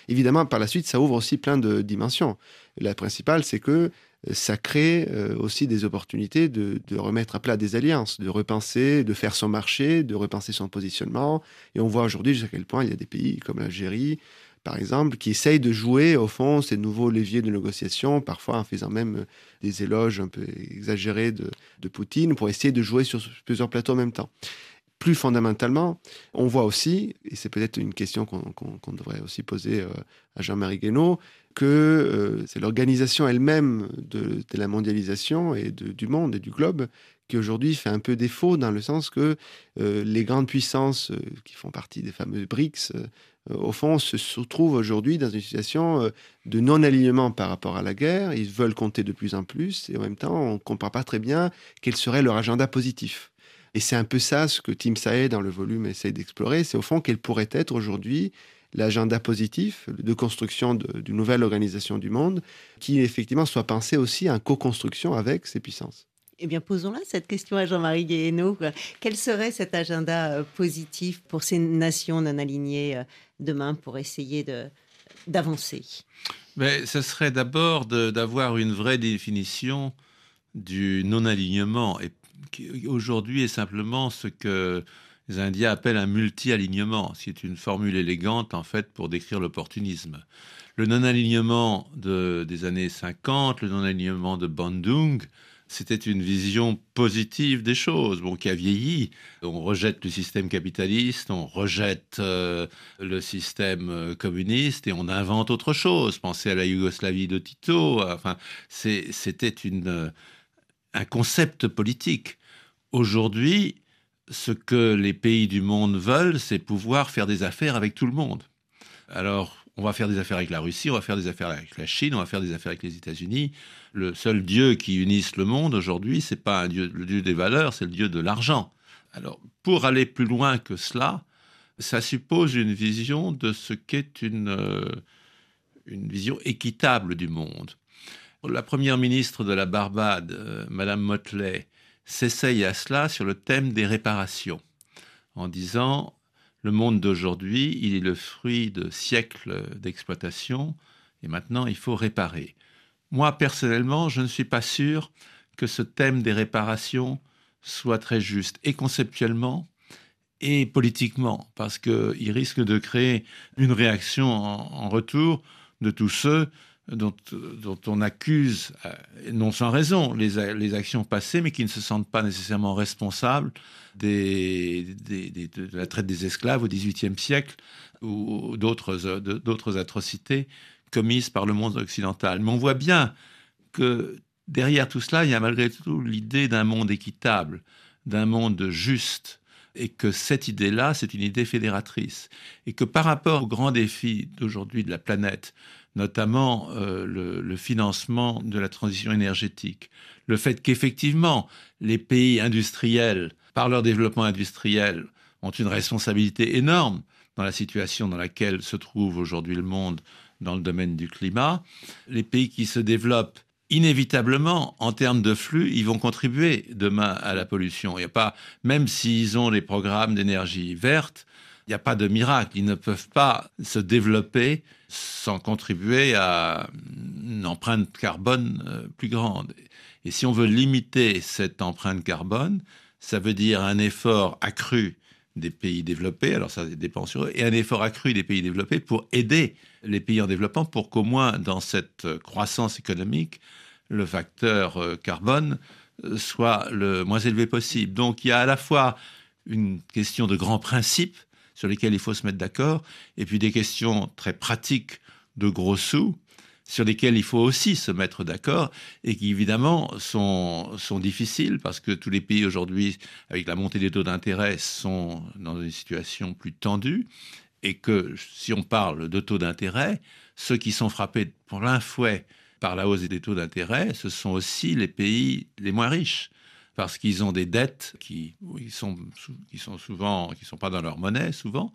A: Évidemment, par la suite, ça ouvre aussi plein de dimensions. La principale, c'est que ça crée euh, aussi des opportunités de, remettre à plat des alliances, de repenser, de faire son marché, de repenser son positionnement. Et on voit aujourd'hui jusqu'à quel point il y a des pays comme l'Algérie, par exemple, qui essayent de jouer au fond ces nouveaux leviers de négociation, parfois en faisant même des éloges un peu exagérés de, Poutine, pour essayer de jouer sur plusieurs plateaux en même temps. Plus fondamentalement, on voit aussi, et c'est peut-être une question qu'on devrait aussi poser euh, à Jean-Marie Guénaud, que euh, c'est l'organisation elle-même de, la mondialisation et du monde et du globe qui aujourd'hui fait un peu défaut dans le sens que euh, les grandes puissances qui font partie des fameux BRICS, au fond, se, trouvent aujourd'hui dans une situation de non-alignement par rapport à la guerre. Ils veulent compter de plus en plus et en même temps, on ne comprend pas très bien quel serait leur agenda positif. Et c'est un peu ça ce que Tim Sae, dans le volume, essaye d'explorer. C'est au fond quelles pourraient être aujourd'hui l'agenda positif de construction d'une nouvelle organisation du monde qui effectivement soit pensée aussi en co-construction avec ces puissances.
G: Eh bien, posons-la cette question à Jean-Marie Guéhenno. Quel serait cet agenda euh, positif pour ces nations non alignées euh, demain pour essayer de, d'avancer?
H: Mais ce serait d'abord d'avoir une vraie définition du non-alignement, et aujourd'hui est simplement ce que les Indiens appellent un multi-alignement, c'est une formule élégante en fait pour décrire l'opportunisme. Le non-alignement de, des années 50, le non-alignement de Bandung, c'était une vision positive des choses, bon, qui a vieilli. On rejette le système capitaliste, on rejette euh, le système euh, communiste et on invente autre chose. Pensez à la Yougoslavie de Tito. Enfin, c'était euh, un concept politique. Aujourd'hui, ce que les pays du monde veulent, c'est pouvoir faire des affaires avec tout le monde. Alors, on va faire des affaires avec la Russie, on va faire des affaires avec la Chine, on va faire des affaires avec les États-Unis. Le seul Dieu qui unisse le monde aujourd'hui, c'est pas un dieu, le Dieu des valeurs, c'est le Dieu de l'argent. Alors, pour aller plus loin que cela, ça suppose une vision de ce qu'est une, euh, une vision équitable du monde. La première ministre de la Barbade, euh, Madame Motley, s'essaye à cela sur le thème des réparations, en disant le monde d'aujourd'hui, il est le fruit de siècles d'exploitation et maintenant il faut réparer. Moi, personnellement, je ne suis pas sûr que ce thème des réparations soit très juste, et conceptuellement, et politiquement, parce qu'il risque de créer une réaction en, retour de tous ceux dont, on accuse, euh, non sans raison, les, actions passées, mais qui ne se sentent pas nécessairement responsables de la traite des esclaves au XVIIIe siècle ou d'autres atrocités commises par le monde occidental. Mais on voit bien que derrière tout cela, il y a malgré tout l'idée d'un monde équitable, d'un monde juste, et que cette idée-là, c'est une idée fédératrice, et que par rapport aux grands défis d'aujourd'hui de la planète, notamment euh, le, financement de la transition énergétique, le fait qu'effectivement les pays industriels, par leur développement industriel, ont une responsabilité énorme dans la situation dans laquelle se trouve aujourd'hui le monde dans le domaine du climat. Les pays qui se développent inévitablement, en termes de flux, ils vont contribuer demain à la pollution. Il y a pas, même s'ils ont des programmes d'énergie verte, il n'y a pas de miracle. Ils ne peuvent pas se développer sans contribuer à une empreinte carbone euh, plus grande. Et si on veut limiter cette empreinte carbone, ça veut dire un effort accru des pays développés, alors ça dépend sur eux, et un effort accru des pays développés pour aider les pays en développement pour qu'au moins dans cette croissance économique, le facteur euh, carbone euh, soit le moins élevé possible. Donc il y a à la fois une question de grands principes sur lesquels il faut se mettre d'accord, et puis des questions très pratiques de gros sous sur lesquels il faut aussi se mettre d'accord et qui évidemment sont, sont difficiles parce que tous les pays aujourd'hui, avec la montée des taux d'intérêt, sont dans une situation plus tendue et que si on parle de taux d'intérêt, ceux qui sont frappés pour plein fouet par la hausse des taux d'intérêt, ce sont aussi les pays les moins riches parce qu'ils ont des dettes qui, qui sont souvent, qui sont pas dans leur monnaie souvent,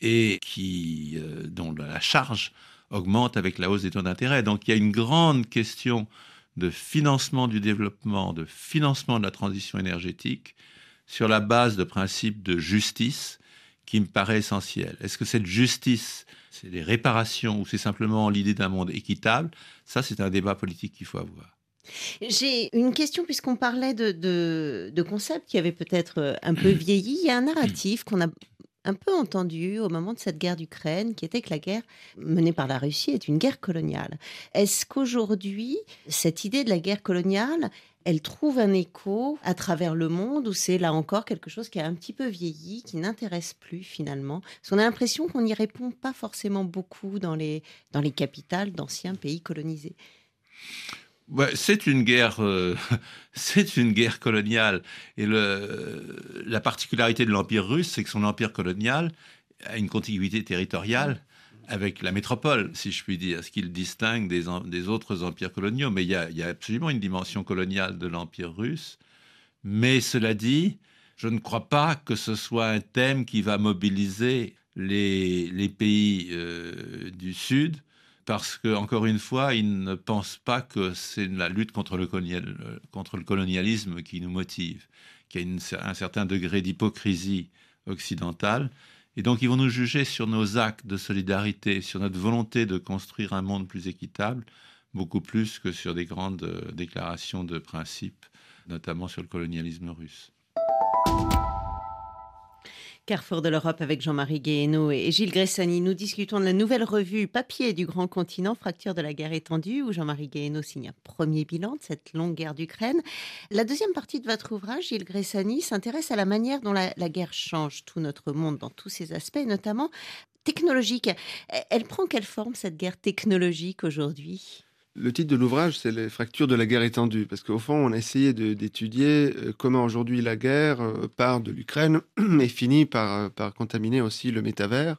H: et qui, euh, dont la charge augmente avec la hausse des taux d'intérêt. Donc il y a une grande question de financement du développement, de financement de la transition énergétique sur la base de principes de justice qui me paraît essentiel. Est-ce que cette justice, c'est des réparations ou c'est simplement l'idée d'un monde équitable? Ça, c'est un débat politique qu'il faut avoir.
G: J'ai une question, puisqu'on parlait de, concepts qui avaient peut-être euh, un peu vieilli. Il y a un narratif qu'on a un peu entendu au moment de cette guerre d'Ukraine, qui était que la guerre menée par la Russie est une guerre coloniale. Est-ce qu'aujourd'hui, cette idée de la guerre coloniale, elle trouve un écho à travers le monde ou c'est là encore quelque chose qui a un petit peu vieilli, qui n'intéresse plus finalement? Parce qu'on a l'impression qu'on n'y répond pas forcément beaucoup dans les capitales d'anciens pays colonisés
H: c'est une guerre, euh, c'est une guerre coloniale. Et la particularité de l'empire russe, c'est que son empire colonial a une contiguïté territoriale avec la métropole, si je puis dire, ce qui le distingue des, autres empires coloniaux. Mais il y, a, absolument une dimension coloniale de l'empire russe. Mais cela dit, je ne crois pas que ce soit un thème qui va mobiliser les, les pays euh, du Sud parce que, encore une fois, ils ne pensent pas que c'est la lutte contre le, colonialisme qui nous motive, qu'il y a un certain degré d'hypocrisie occidentale. Et donc, ils vont nous juger sur nos actes de solidarité, sur notre volonté de construire un monde plus équitable, beaucoup plus que sur des grandes euh, déclarations de principe, notamment sur le colonialisme russe.
G: Carrefour de l'Europe avec Jean-Marie Guéhenno et Gilles Gressani. Nous discutons de la nouvelle revue Papier du Grand Continent, Fracture de la guerre étendue, où Jean-Marie Guéhenno signe un premier bilan de cette longue guerre d'Ukraine. La deuxième partie de votre ouvrage, Gilles Gressani, s'intéresse à la manière dont la, la guerre change tout notre monde dans tous ses aspects, notamment technologique. Elle prend quelle forme cette guerre technologique aujourd'hui?
A: Le titre de l'ouvrage, c'est les fractures de la guerre étendue, parce qu'au fond, on a essayé d'étudier euh, comment aujourd'hui la guerre euh, part de l'Ukraine et finit par, euh, par contaminer aussi le métavers,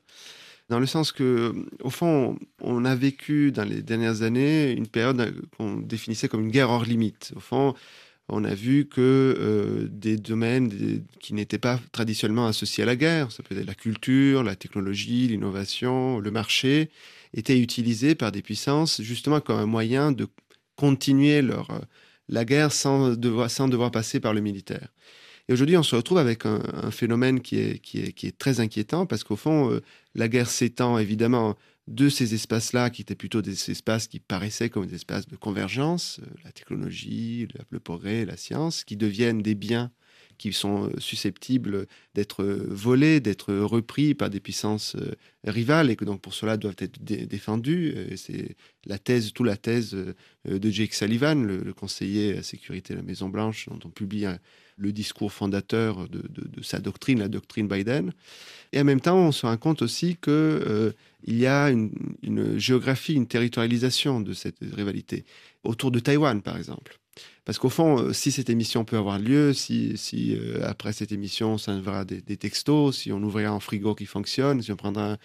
A: dans le sens que, au fond, on a vécu dans les dernières années une période qu'on définissait comme une guerre hors limite. Au fond, on a vu que des domaines qui n'étaient pas traditionnellement associés à la guerre, ça peut être la culture, la technologie, l'innovation, le marché, étaient utilisés par des puissances justement comme un moyen de continuer leur, euh, la guerre sans devoir, passer par le militaire. Et aujourd'hui, on se retrouve avec un, phénomène qui est, qui, est, qui est, très inquiétant parce qu'au fond, euh, la guerre s'étend évidemment de ces espaces-là qui étaient plutôt des espaces qui paraissaient comme des espaces de convergence, euh, la technologie, le progrès, la science, qui deviennent des biens qui sont euh, susceptibles d'être volés, d'être repris par des puissances euh, rivales et que donc pour cela doivent être défendus. C'est la thèse, toute la thèse euh, de Jake Sullivan, le, conseiller à sécurité de la Maison Blanche, dont on publie le discours fondateur de, sa doctrine, la doctrine Biden. Et en même temps, on se rend compte aussi qu'il il y a une, une, géographie, une territorialisation de cette rivalité. Autour de Taïwan, par exemple. Parce qu'au fond, euh, si cette émission peut avoir lieu, si, euh, après cette émission, ça verra des, textos, si on ouvrira un frigo qui fonctionne, si on prendra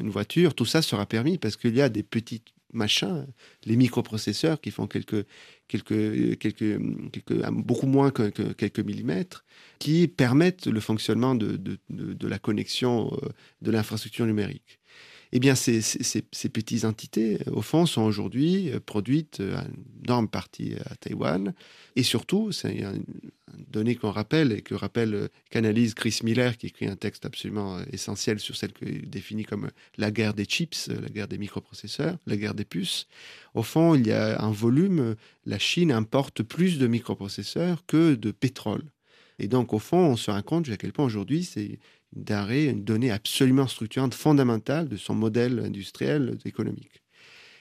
A: une voiture, tout ça sera permis parce qu'il y a des petits machins, les microprocesseurs qui font quelques, quelques, quelques, quelques beaucoup moins que, quelques millimètres, qui permettent le fonctionnement de, la connexion euh, de l'infrastructure numérique eh bien, ces, petites entités, au fond, sont aujourd'hui euh, produites euh, à une énorme partie à Taïwan. Et surtout, c'est une donnée qu'on rappelle et que rappelle, euh, qu'analyse Chris Miller, qui écrit un texte absolument essentiel sur celle qu'il définit comme la guerre des chips, la guerre des microprocesseurs, la guerre des puces. Au fond, il y a un volume, la Chine importe plus de microprocesseurs que de pétrole. Et donc, au fond, on se rend compte à quel point aujourd'hui, c'est d'arrêt, une donnée absolument structurante, fondamentale de son modèle industriel économique.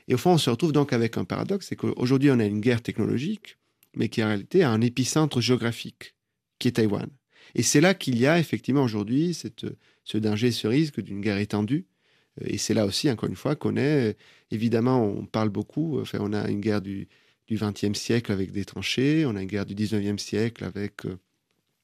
A: Et au fond, on se retrouve donc avec un paradoxe, c'est qu'aujourd'hui, on a une guerre technologique, mais qui en réalité a un épicentre géographique, qui est Taïwan. Et c'est là qu'il y a effectivement aujourd'hui ce danger, ce risque d'une guerre étendue. Et c'est là aussi, encore une fois, qu'on est, évidemment, on parle beaucoup, enfin, on a une guerre du, XXe siècle avec des tranchées, on a une guerre du XIXe siècle avec euh,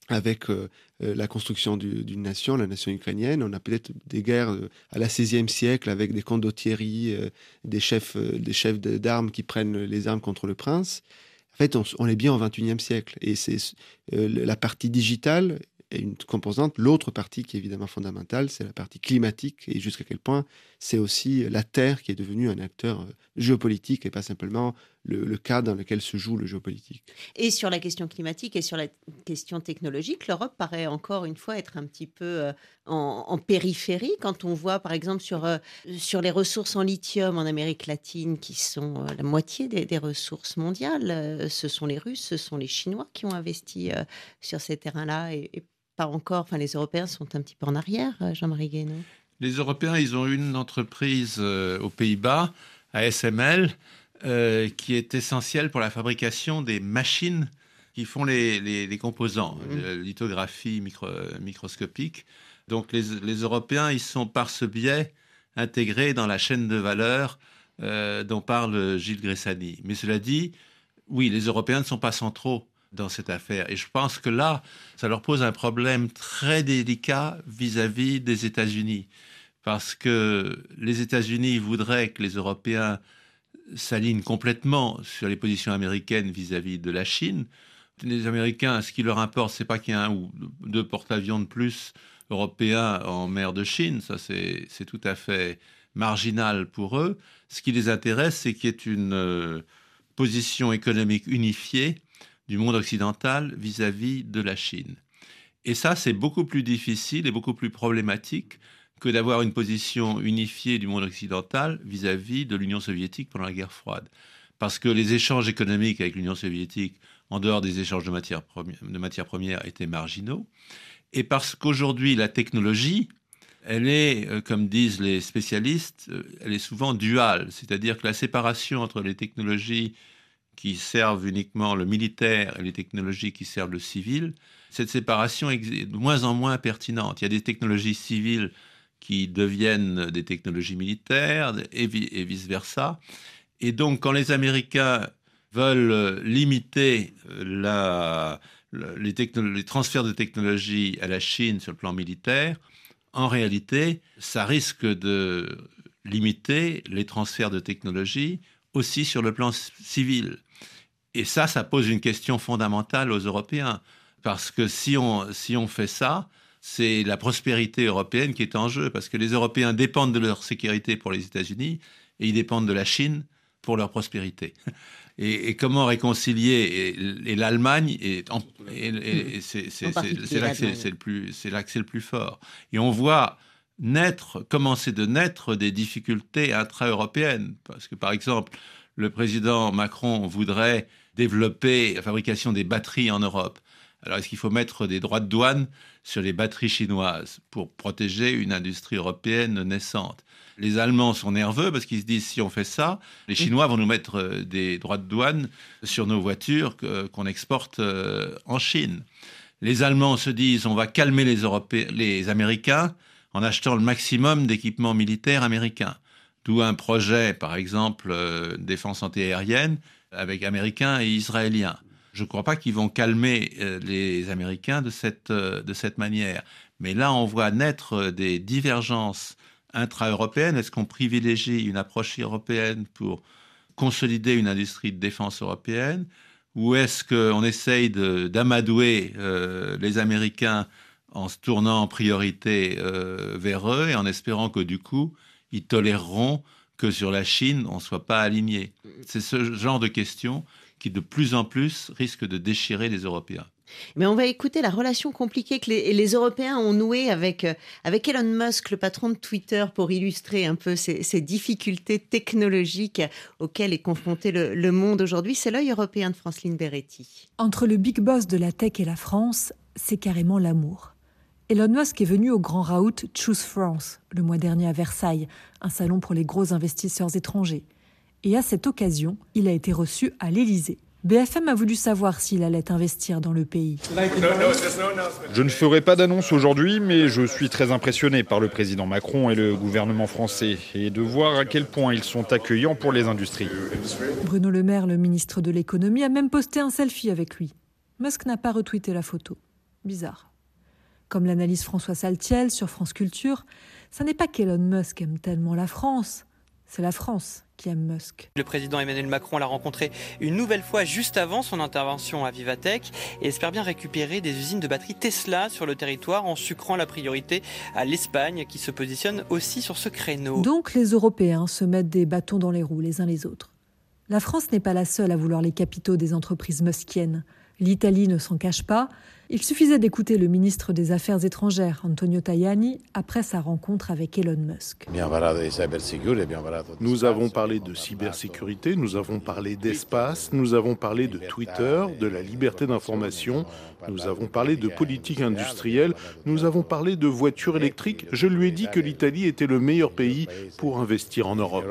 A: avec euh, euh, la construction d'une nation, la nation ukrainienne. On a peut-être des guerres euh, à la 16e siècle avec des condottieri, des chefs des chefs d'armes qui prennent les armes contre le prince. En fait, on, est bien au 21e siècle. Et c'est la partie digitale est une composante. L'autre partie qui est évidemment fondamentale, c'est la partie climatique et jusqu'à quel point c'est aussi la Terre qui est devenue un acteur géopolitique et pas simplement le, cadre dans lequel se joue le géopolitique.
G: Et sur la question climatique et sur la question technologique, l'Europe paraît encore une fois être un petit peu euh, en, périphérie quand on voit par exemple sur, euh, sur les ressources en lithium en Amérique latine qui sont euh, la moitié des, ressources mondiales. ce sont les Russes, ce sont les Chinois qui ont investi sur ces terrains-là et, pas encore, enfin les Européens sont un petit peu en arrière, Jean-Marie Guénaud.
H: Les Européens, ils ont une entreprise aux Pays-Bas, ASML, euh, qui est essentiel pour la fabrication des machines qui font les, composants, mmh. lithographie microscopique. Donc les, Européens, ils sont par ce biais intégrés dans la chaîne de valeur euh, dont parle Gilles Gressani. Mais cela dit, oui, les Européens ne sont pas centraux dans cette affaire. Et je pense que là, ça leur pose un problème très délicat vis-à-vis -vis des États-Unis. Parce que les États-Unis voudraient que les Européens s'alignent complètement sur les positions américaines vis-à-vis de la Chine. Les Américains, ce qui leur importe, c'est pas qu'il y ait un ou deux porte-avions de plus européens en mer de Chine. Ça, c'est tout à fait marginal pour eux. Ce qui les intéresse, c'est qu'il y ait une euh, position économique unifiée du monde occidental vis-à-vis de la Chine. Et ça, c'est beaucoup plus difficile et beaucoup plus problématique que d'avoir une position unifiée du monde occidental vis-à-vis de l'Union soviétique pendant la guerre froide. Parce que les échanges économiques avec l'Union soviétique, en dehors des échanges de matières premières, étaient marginaux. Et parce qu'aujourd'hui, la technologie, elle est, euh, comme disent les spécialistes, euh, elle est souvent duale. C'est-à-dire que la séparation entre les technologies qui servent uniquement le militaire et les technologies qui servent le civil, cette séparation est de moins en moins pertinente. Il y a des technologies civiles qui deviennent des technologies militaires et, vice-versa. Et donc, quand les Américains veulent limiter les, les, transferts de technologies à la Chine sur le plan militaire, en réalité, ça risque de limiter les transferts de technologies aussi sur le plan civil. Et ça, ça pose une question fondamentale aux Européens. Parce que si on, si on fait ça, c'est la prospérité européenne qui est en jeu. Parce que les Européens dépendent de leur sécurité pour les États-Unis et ils dépendent de la Chine pour leur prospérité. Et, comment réconcilier et, l'Allemagne et, c'est là que c'est le plus c'est là que c'est le plus fort. Et on voit naître, commencer de naître des difficultés intra-européennes. Parce que par exemple, le président Macron voudrait développer la fabrication des batteries en Europe. Alors, est-ce qu'il faut mettre des droits de douane sur les batteries chinoises pour protéger une industrie européenne naissante? Les Allemands sont nerveux parce qu'ils se disent si on fait ça, les Chinois vont nous mettre euh, des droits de douane sur nos voitures qu'on exporte euh, en Chine. Les Allemands se disent on va calmer les, Américains en achetant le maximum d'équipements militaires américains. D'où un projet, par exemple, euh, défense antiaérienne avec Américains et Israéliens. Je ne crois pas qu'ils vont calmer euh, les Américains de cette, euh, de cette manière. Mais là, on voit naître des divergences intra-européennes. Est-ce qu'on privilégie une approche européenne pour consolider une industrie de défense européenne? Ou est-ce qu'on essaye d'amadouer euh, les Américains en se tournant en priorité vers eux et en espérant que du coup, ils toléreront que sur la Chine, on ne soit pas aligné C'est ce genre de questions qui de plus en plus risque de déchirer les Européens.
G: Mais on va écouter la relation compliquée que les, Européens ont nouée avec, euh, avec Elon Musk, le patron de Twitter, pour illustrer un peu ces, difficultés technologiques auxquelles est confronté le, monde aujourd'hui. C'est l'œil européen de Franceline Beretti.
K: Entre le big boss de la tech et la France, c'est carrément l'amour. Elon Musk est venu au grand raout Choose France le mois dernier à Versailles, un salon pour les gros investisseurs étrangers et à cette occasion, il a été reçu à l'Élysée. BFM a voulu savoir s'il allait investir dans le pays.
L: Je ne ferai pas d'annonce aujourd'hui, mais je suis très impressionné par le président Macron et le gouvernement français et de voir à quel point ils sont accueillants pour les industries.
K: Bruno Le Maire, le ministre de l'économie, a même posté un selfie avec lui. Musk n'a pas retweeté la photo. Bizarre. Comme l'analyse François Saltiel sur France Culture, ce n'est pas qu'Elon Musk aime tellement la France, c'est la France qui aime Musk.
M: Le président Emmanuel Macron l'a rencontré une nouvelle fois juste avant son intervention à Vivatech et espère bien récupérer des usines de batteries Tesla sur le territoire en sucrant la priorité à l'Espagne qui se positionne aussi sur ce créneau.
K: Donc les Européens se mettent des bâtons dans les roues les uns les autres. La France n'est pas la seule à vouloir les capitaux des entreprises muskiennes. L'Italie ne s'en cache pas. Il suffisait d'écouter le ministre des Affaires étrangères, Antonio Tajani, après sa rencontre avec Elon Musk.
N: Nous avons parlé de cybersécurité, nous avons parlé d'espace, nous avons parlé de Twitter, de la liberté d'information, nous avons parlé de politique industrielle, nous avons parlé de voitures électriques. Je lui ai dit que l'Italie était le meilleur pays pour investir en Europe.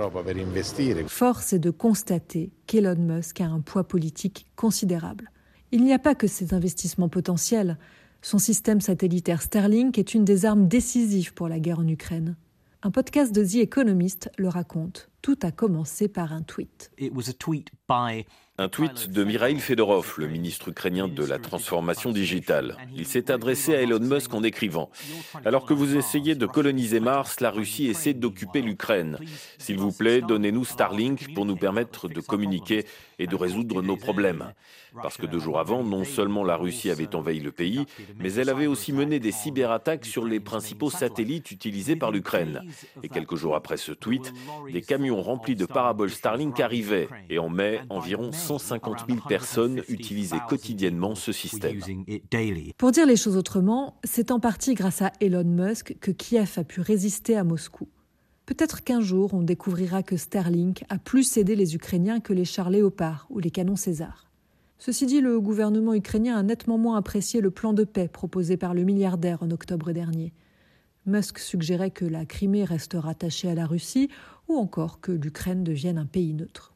K: Force est de constater qu'Elon Musk a un poids politique considérable. Il n'y a pas que ces investissements potentiels. Son système satellitaire Starlink est une des armes décisives pour la guerre en Ukraine. Un podcast de The Economist le raconte. Tout a commencé par un tweet.
O: Un tweet de Mikhail Fedorov, le ministre ukrainien de la transformation digitale. Il s'est adressé à Elon Musk en écrivant Alors que vous essayez de coloniser Mars, la Russie essaie d'occuper l'Ukraine. S'il vous plaît, donnez-nous Starlink pour nous permettre de communiquer et de résoudre nos problèmes. Parce que deux jours avant, non seulement la Russie avait envahi le pays, mais elle avait aussi mené des cyberattaques sur les principaux satellites utilisés par l'Ukraine. Et quelques jours après ce tweet, des camions remplis de paraboles Starlink arrivaient. Et en mai, environ 150 000 personnes utilisaient quotidiennement ce système.
K: Pour dire les choses autrement, c'est en partie grâce à Elon Musk que Kiev a pu résister à Moscou. Peut-être qu'un jour, on découvrira que Starlink a plus aidé les Ukrainiens que les chars Léopard ou les canons César. Ceci dit, le gouvernement ukrainien a nettement moins apprécié le plan de paix proposé par le milliardaire en octobre dernier. Musk suggérait que la Crimée reste rattachée à la Russie ou encore que l'Ukraine devienne un pays neutre.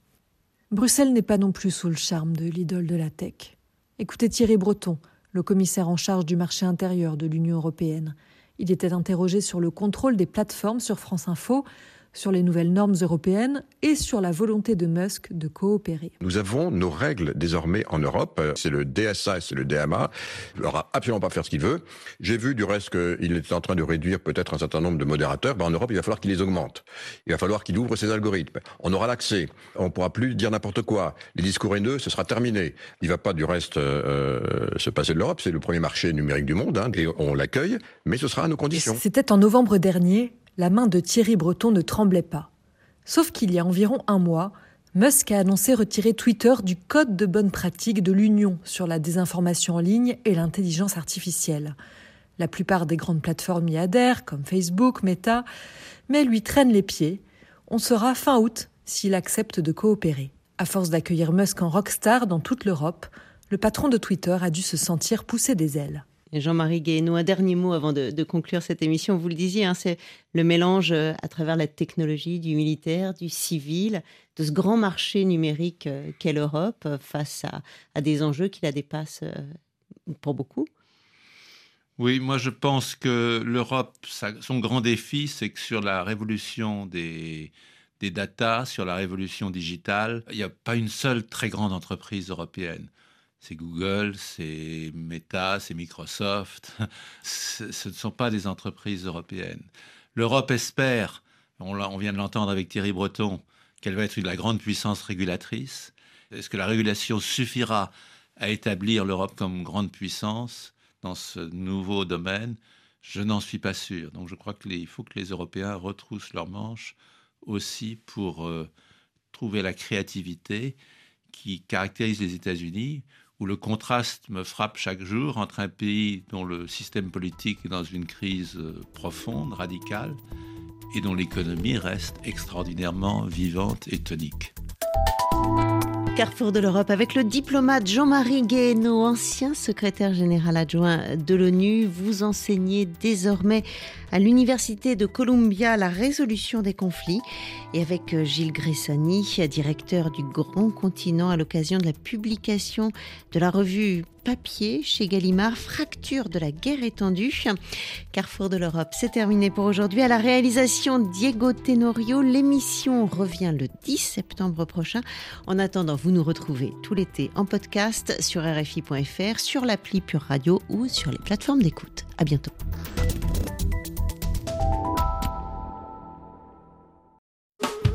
K: Bruxelles n'est pas non plus sous le charme de l'idole de la tech. Écoutez Thierry Breton, le commissaire en charge du marché intérieur de l'Union européenne. Il était interrogé sur le contrôle des plateformes sur France Info sur les nouvelles normes européennes et sur la volonté de Musk de coopérer.
P: Nous avons nos règles désormais en Europe. C'est le DSA et c'est le DMA. Il n'aura absolument pas faire ce qu'il veut. J'ai vu du reste qu'il est en train de réduire peut-être un certain nombre de modérateurs. Ben, en Europe, il va falloir qu'il les augmente. Il va falloir qu'il ouvre ses algorithmes. On aura l'accès. On ne pourra plus dire n'importe quoi. Les discours haineux, ce sera terminé. Il ne va pas du reste euh, se passer de l'Europe. C'est le premier marché numérique du monde hein, et on l'accueille, mais ce sera à nos conditions.
K: C'était en novembre dernier la main de Thierry Breton ne tremblait pas. Sauf qu'il y a environ un mois, Musk a annoncé retirer Twitter du code de bonne pratique de l'Union sur la désinformation en ligne et l'intelligence artificielle. La plupart des grandes plateformes y adhèrent, comme Facebook, Meta, mais lui traînent les pieds. On sera fin août s'il accepte de coopérer. À force d'accueillir Musk en rockstar dans toute l'Europe, le patron de Twitter a dû se sentir pousser des ailes.
G: Jean-Marie Guéhenno, un dernier mot avant de, conclure cette émission. Vous le disiez, hein, c'est le mélange euh, à travers la technologie, du militaire, du civil, de ce grand marché numérique euh, qu'est l'Europe euh, face à, des enjeux qui la dépassent pour beaucoup.
H: Oui, moi je pense que l'Europe, son grand défi, c'est que sur la révolution des, des data, sur la révolution digitale, il n'y a pas une seule très grande entreprise européenne c'est Google, c'est Meta, c'est Microsoft. Ce ne sont pas des entreprises européennes. L'Europe espère, on, vient de l'entendre avec Thierry Breton, qu'elle va être la grande puissance régulatrice. Est-ce que la régulation suffira à établir l'Europe comme grande puissance dans ce nouveau domaine? Je n'en suis pas sûr. Donc je crois qu'il faut que les Européens retroussent leurs manches aussi pour euh, trouver la créativité qui caractérise les États-Unis, où le contraste me frappe chaque jour entre un pays dont le système politique est dans une crise euh, profonde, radicale, et dont l'économie reste extraordinairement vivante et tonique.
G: Carrefour de l'Europe avec le diplomate Jean-Marie Guéhenno, ancien secrétaire général adjoint de l'ONU. Vous enseignez désormais à l'Université de Columbia la résolution des conflits et avec euh, Gilles Gressani, directeur du Grand Continent à l'occasion de la publication de la revue papier chez Gallimard, Fracture de la guerre étendue. Carrefour de l'Europe, c'est terminé pour aujourd'hui. À la réalisation Diego Tenorio, l'émission revient le 10 septembre prochain. En attendant, vous nous retrouvez tout l'été en podcast sur RFI.fr, sur l'appli Pure Radio ou sur les plateformes d'écoute. À bientôt.